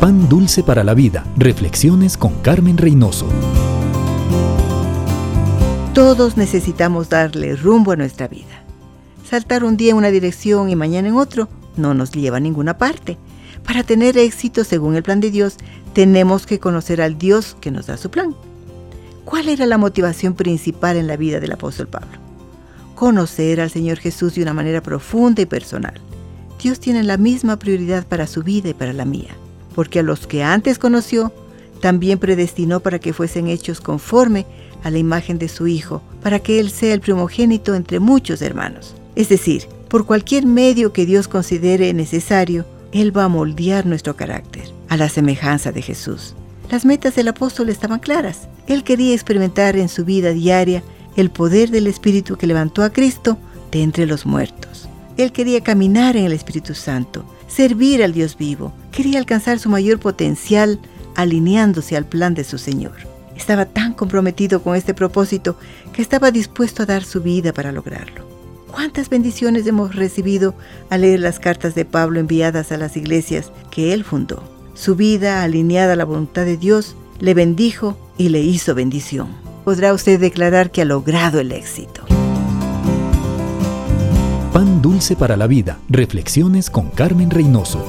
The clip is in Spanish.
Pan Dulce para la Vida. Reflexiones con Carmen Reynoso. Todos necesitamos darle rumbo a nuestra vida. Saltar un día en una dirección y mañana en otro no nos lleva a ninguna parte. Para tener éxito según el plan de Dios, tenemos que conocer al Dios que nos da su plan. ¿Cuál era la motivación principal en la vida del apóstol Pablo? Conocer al Señor Jesús de una manera profunda y personal. Dios tiene la misma prioridad para su vida y para la mía porque a los que antes conoció, también predestinó para que fuesen hechos conforme a la imagen de su Hijo, para que Él sea el primogénito entre muchos hermanos. Es decir, por cualquier medio que Dios considere necesario, Él va a moldear nuestro carácter, a la semejanza de Jesús. Las metas del apóstol estaban claras. Él quería experimentar en su vida diaria el poder del Espíritu que levantó a Cristo de entre los muertos. Él quería caminar en el Espíritu Santo, servir al Dios vivo, quería alcanzar su mayor potencial alineándose al plan de su Señor. Estaba tan comprometido con este propósito que estaba dispuesto a dar su vida para lograrlo. ¿Cuántas bendiciones hemos recibido al leer las cartas de Pablo enviadas a las iglesias que él fundó? Su vida, alineada a la voluntad de Dios, le bendijo y le hizo bendición. Podrá usted declarar que ha logrado el éxito. Pan dulce para la vida. Reflexiones con Carmen Reynoso.